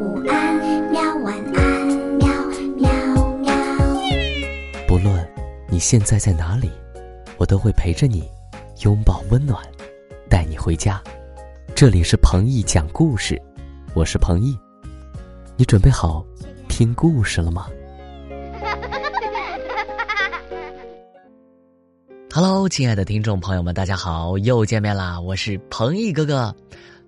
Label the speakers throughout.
Speaker 1: 午安，喵晚安，喵喵喵。
Speaker 2: 不论你现在在哪里，我都会陪着你，拥抱温暖，带你回家。这里是彭毅讲故事，我是彭毅，你准备好听故事了吗？Hello，亲爱的听众朋友们，大家好，又见面啦！我是彭毅哥哥。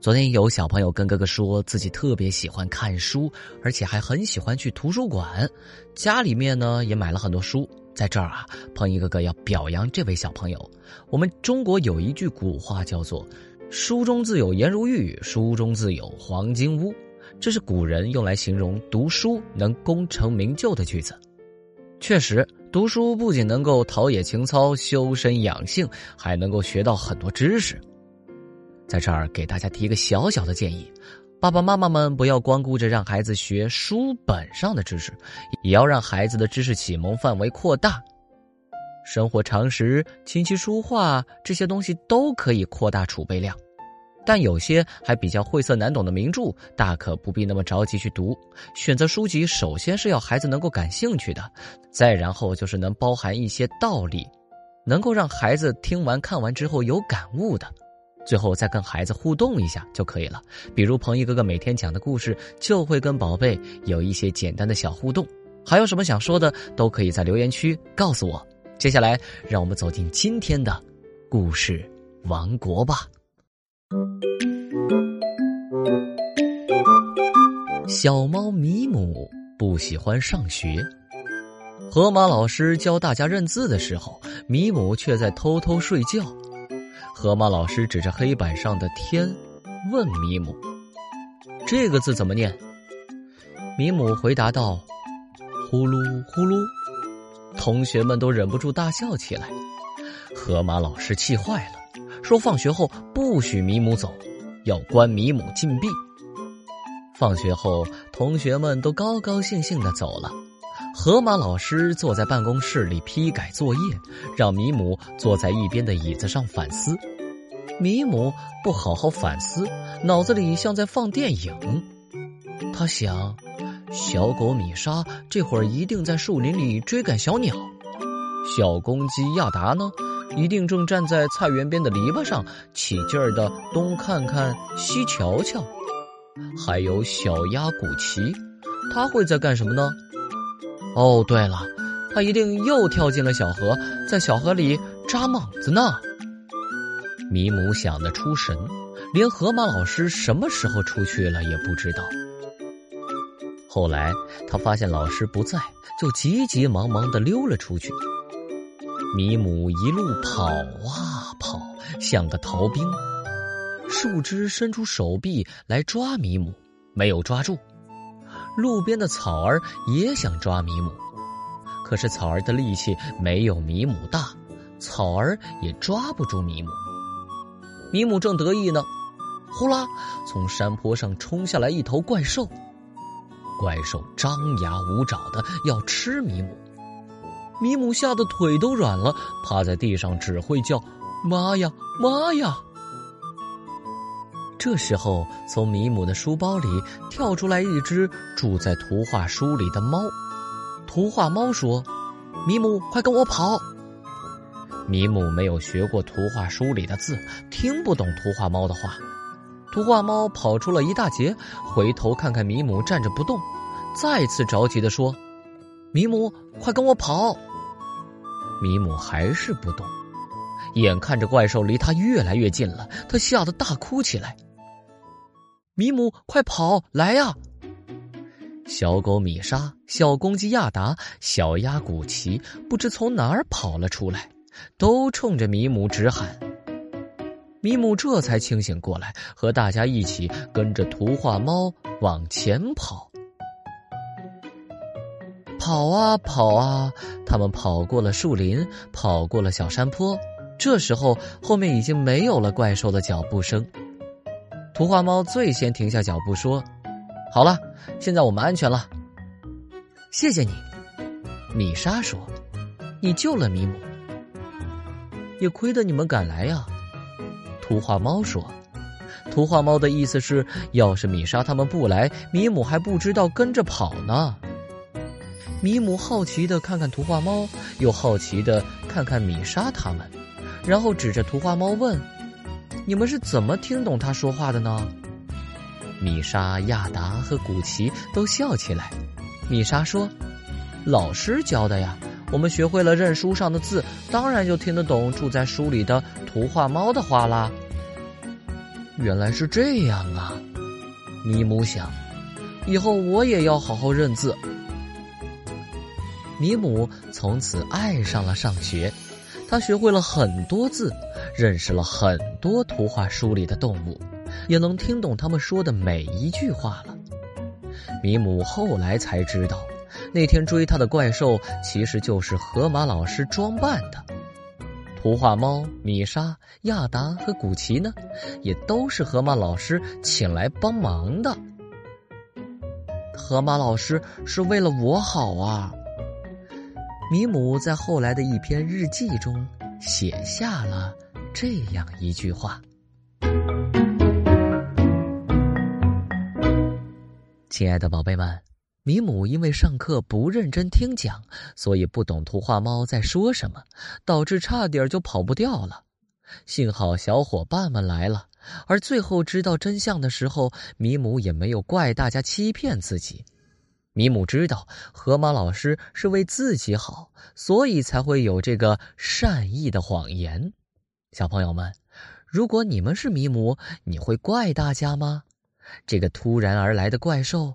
Speaker 2: 昨天有小朋友跟哥哥说自己特别喜欢看书，而且还很喜欢去图书馆，家里面呢也买了很多书。在这儿啊，彭毅哥哥要表扬这位小朋友。我们中国有一句古话叫做“书中自有颜如玉，书中自有黄金屋”，这是古人用来形容读书能功成名就的句子。确实，读书不仅能够陶冶情操、修身养性，还能够学到很多知识。在这儿给大家提一个小小的建议：爸爸妈妈们不要光顾着让孩子学书本上的知识，也要让孩子的知识启蒙范围扩大。生活常识、琴棋书画这些东西都可以扩大储备量，但有些还比较晦涩难懂的名著，大可不必那么着急去读。选择书籍，首先是要孩子能够感兴趣的，再然后就是能包含一些道理，能够让孩子听完看完之后有感悟的。最后再跟孩子互动一下就可以了，比如彭毅哥哥每天讲的故事，就会跟宝贝有一些简单的小互动。还有什么想说的，都可以在留言区告诉我。接下来，让我们走进今天的故事王国吧。小猫米姆不喜欢上学，河马老师教大家认字的时候，米姆却在偷偷睡觉。河马老师指着黑板上的“天”，问米姆：“这个字怎么念？”米姆回答道：“呼噜呼噜。”同学们都忍不住大笑起来。河马老师气坏了，说：“放学后不许米姆走，要关米姆禁闭。”放学后，同学们都高高兴兴的走了。河马老师坐在办公室里批改作业，让米姆坐在一边的椅子上反思。米姆不好好反思，脑子里像在放电影。他想，小狗米莎这会儿一定在树林里追赶小鸟，小公鸡亚达呢，一定正站在菜园边的篱笆上，起劲儿的东看看西瞧瞧。还有小鸭古奇，他会在干什么呢？哦，对了，他一定又跳进了小河，在小河里扎猛子呢。米姆想得出神，连河马老师什么时候出去了也不知道。后来他发现老师不在，就急急忙忙的溜了出去。米姆一路跑啊跑，像个逃兵。树枝伸出手臂来抓米姆，没有抓住。路边的草儿也想抓米姆，可是草儿的力气没有米姆大，草儿也抓不住米姆。米姆正得意呢，呼啦，从山坡上冲下来一头怪兽。怪兽张牙舞爪的要吃米姆，米姆吓得腿都软了，趴在地上只会叫“妈呀，妈呀！”这时候，从米姆的书包里跳出来一只住在图画书里的猫。图画猫说：“米姆，快跟我跑！”米姆没有学过图画书里的字，听不懂图画猫的话。图画猫跑出了一大截，回头看看米姆站着不动，再次着急的说：“米姆，快跟我跑！”米姆还是不动，眼看着怪兽离他越来越近了，他吓得大哭起来：“米姆，快跑来呀！”小狗米莎、小公鸡亚达、小鸭古奇不知从哪儿跑了出来。都冲着米姆直喊，米姆这才清醒过来，和大家一起跟着图画猫往前跑。跑啊跑啊，他们跑过了树林，跑过了小山坡。这时候，后面已经没有了怪兽的脚步声。图画猫最先停下脚步，说：“好了，现在我们安全了。”谢谢你，米莎说：“你救了米姆。”也亏得你们敢来呀，图画猫说。图画猫的意思是，要是米莎他们不来，米姆还不知道跟着跑呢。米姆好奇的看看图画猫，又好奇的看看米莎他们，然后指着图画猫问：“你们是怎么听懂他说话的呢？”米莎、亚达和古奇都笑起来。米莎说：“老师教的呀，我们学会了认书上的字，当然就听得懂住在书里的图画猫的话啦。”原来是这样啊！米姆想，以后我也要好好认字。米姆从此爱上了上学，他学会了很多字，认识了很多图画书里的动物，也能听懂他们说的每一句话了。米姆后来才知道，那天追他的怪兽其实就是河马老师装扮的。图画猫米莎、亚达和古奇呢，也都是河马老师请来帮忙的。河马老师是为了我好啊！米姆在后来的一篇日记中写下了这样一句话：“亲爱的宝贝们。”米姆因为上课不认真听讲，所以不懂图画猫在说什么，导致差点就跑不掉了。幸好小伙伴们来了，而最后知道真相的时候，米姆也没有怪大家欺骗自己。米姆知道河马老师是为自己好，所以才会有这个善意的谎言。小朋友们，如果你们是米姆，你会怪大家吗？这个突然而来的怪兽。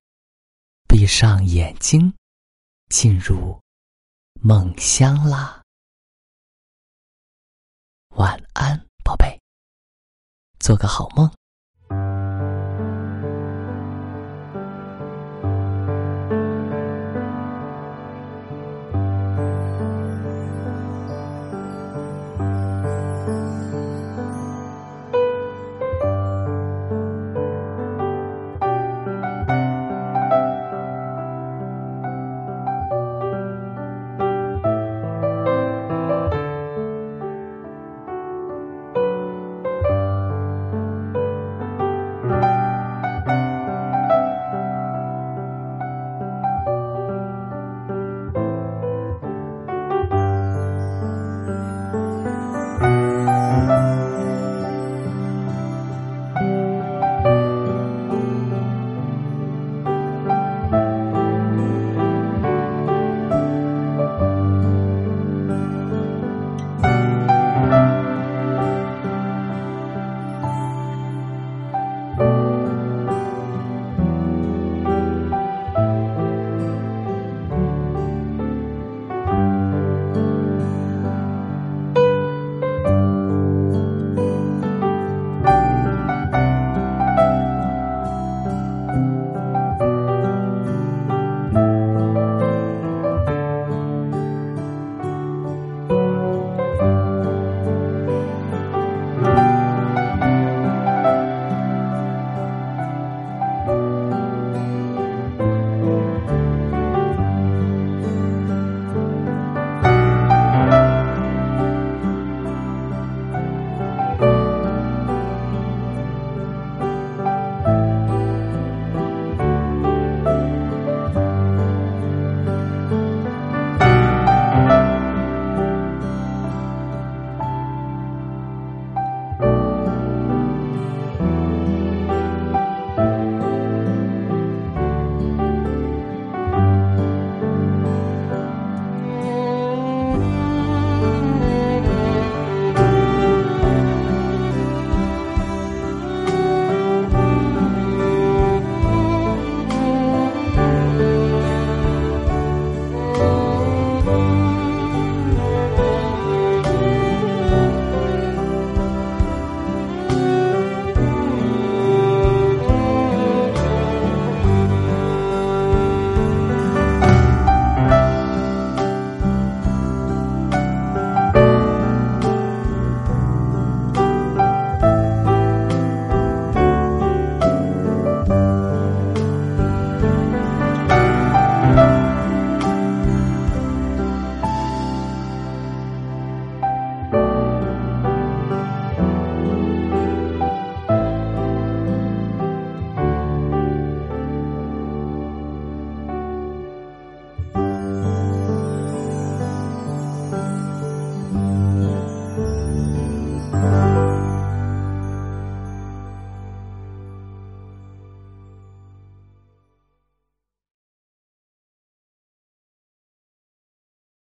Speaker 3: 闭上眼睛，进入梦乡啦。晚安，宝贝，做个好梦。